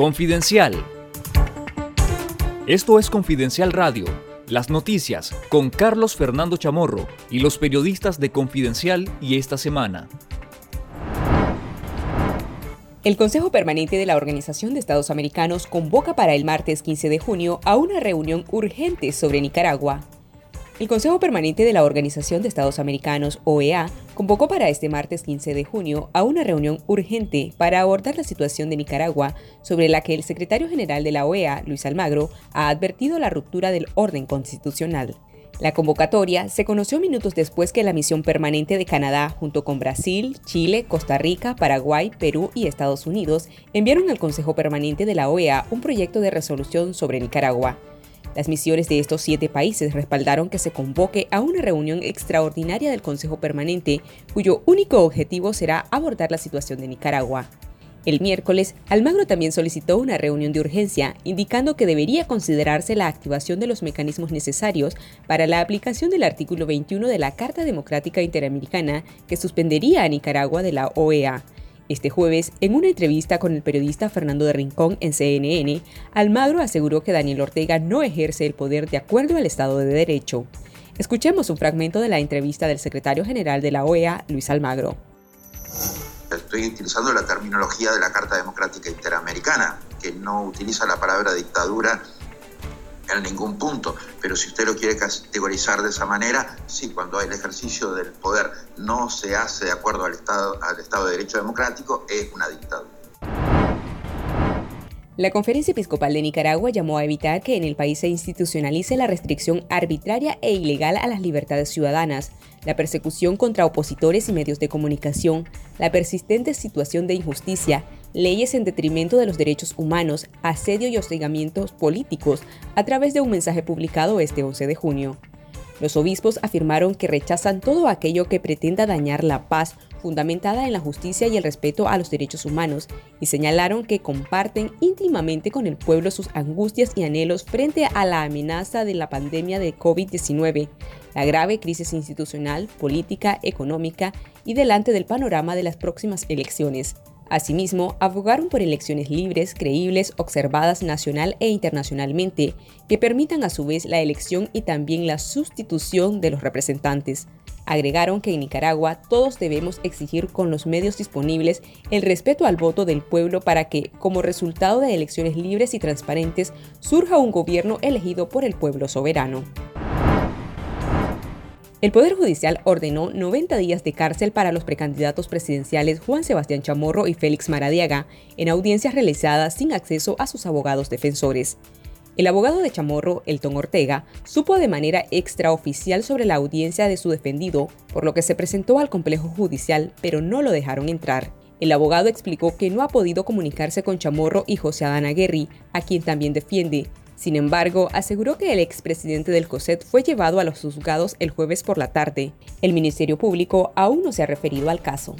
Confidencial. Esto es Confidencial Radio, las noticias con Carlos Fernando Chamorro y los periodistas de Confidencial y esta semana. El Consejo Permanente de la Organización de Estados Americanos convoca para el martes 15 de junio a una reunión urgente sobre Nicaragua. El Consejo Permanente de la Organización de Estados Americanos, OEA, convocó para este martes 15 de junio a una reunión urgente para abordar la situación de Nicaragua, sobre la que el secretario general de la OEA, Luis Almagro, ha advertido la ruptura del orden constitucional. La convocatoria se conoció minutos después que la misión permanente de Canadá, junto con Brasil, Chile, Costa Rica, Paraguay, Perú y Estados Unidos, enviaron al Consejo Permanente de la OEA un proyecto de resolución sobre Nicaragua. Las misiones de estos siete países respaldaron que se convoque a una reunión extraordinaria del Consejo Permanente, cuyo único objetivo será abordar la situación de Nicaragua. El miércoles, Almagro también solicitó una reunión de urgencia, indicando que debería considerarse la activación de los mecanismos necesarios para la aplicación del artículo 21 de la Carta Democrática Interamericana que suspendería a Nicaragua de la OEA. Este jueves, en una entrevista con el periodista Fernando de Rincón en CNN, Almagro aseguró que Daniel Ortega no ejerce el poder de acuerdo al Estado de Derecho. Escuchemos un fragmento de la entrevista del secretario general de la OEA, Luis Almagro. Estoy utilizando la terminología de la Carta Democrática Interamericana, que no utiliza la palabra dictadura en ningún punto. Pero si usted lo quiere categorizar de esa manera, sí, cuando el ejercicio del poder no se hace de acuerdo al Estado, al Estado de Derecho Democrático, es una dictadura. La Conferencia Episcopal de Nicaragua llamó a evitar que en el país se institucionalice la restricción arbitraria e ilegal a las libertades ciudadanas, la persecución contra opositores y medios de comunicación, la persistente situación de injusticia, leyes en detrimento de los derechos humanos, asedio y hostigamientos políticos a través de un mensaje publicado este 11 de junio. Los obispos afirmaron que rechazan todo aquello que pretenda dañar la paz fundamentada en la justicia y el respeto a los derechos humanos, y señalaron que comparten íntimamente con el pueblo sus angustias y anhelos frente a la amenaza de la pandemia de COVID-19, la grave crisis institucional, política, económica y delante del panorama de las próximas elecciones. Asimismo, abogaron por elecciones libres, creíbles, observadas nacional e internacionalmente, que permitan a su vez la elección y también la sustitución de los representantes. Agregaron que en Nicaragua todos debemos exigir con los medios disponibles el respeto al voto del pueblo para que, como resultado de elecciones libres y transparentes, surja un gobierno elegido por el pueblo soberano. El Poder Judicial ordenó 90 días de cárcel para los precandidatos presidenciales Juan Sebastián Chamorro y Félix Maradiaga en audiencias realizadas sin acceso a sus abogados defensores. El abogado de Chamorro, Elton Ortega, supo de manera extraoficial sobre la audiencia de su defendido, por lo que se presentó al complejo judicial, pero no lo dejaron entrar. El abogado explicó que no ha podido comunicarse con Chamorro y José Adán Aguirre, a quien también defiende, sin embargo, aseguró que el expresidente del COSET fue llevado a los juzgados el jueves por la tarde. El Ministerio Público aún no se ha referido al caso.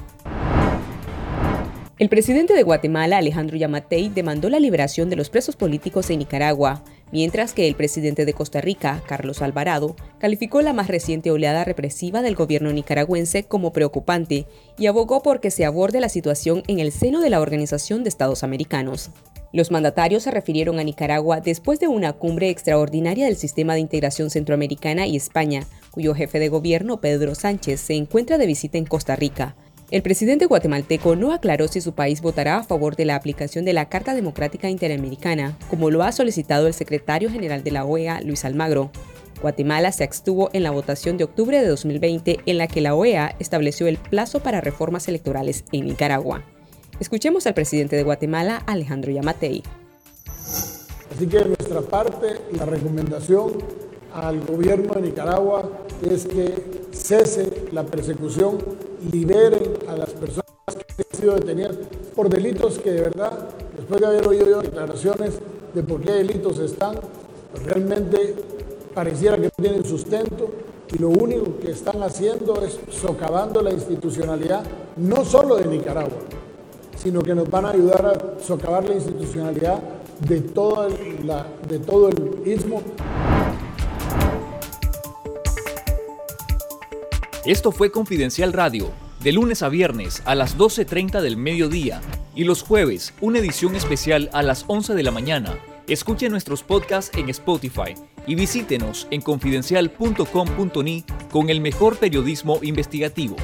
El presidente de Guatemala, Alejandro Yamatei, demandó la liberación de los presos políticos en Nicaragua, mientras que el presidente de Costa Rica, Carlos Alvarado, calificó la más reciente oleada represiva del gobierno nicaragüense como preocupante y abogó por que se aborde la situación en el seno de la Organización de Estados Americanos. Los mandatarios se refirieron a Nicaragua después de una cumbre extraordinaria del Sistema de Integración Centroamericana y España, cuyo jefe de gobierno, Pedro Sánchez, se encuentra de visita en Costa Rica. El presidente guatemalteco no aclaró si su país votará a favor de la aplicación de la Carta Democrática Interamericana, como lo ha solicitado el secretario general de la OEA, Luis Almagro. Guatemala se abstuvo en la votación de octubre de 2020 en la que la OEA estableció el plazo para reformas electorales en Nicaragua. Escuchemos al presidente de Guatemala, Alejandro Yamatei. Así que de nuestra parte, la recomendación al gobierno de Nicaragua es que cese la persecución, liberen a las personas que han sido detenidas por delitos que de verdad, después de haber oído declaraciones de por qué delitos están, realmente pareciera que no tienen sustento y lo único que están haciendo es socavando la institucionalidad, no solo de Nicaragua, sino que nos van a ayudar a socavar la institucionalidad de, todo de todo el istmo. Esto fue Confidencial Radio, de lunes a viernes a las 12.30 del mediodía y los jueves una edición especial a las 11 de la mañana. Escuche nuestros podcasts en Spotify y visítenos en confidencial.com.ni con el mejor periodismo investigativo.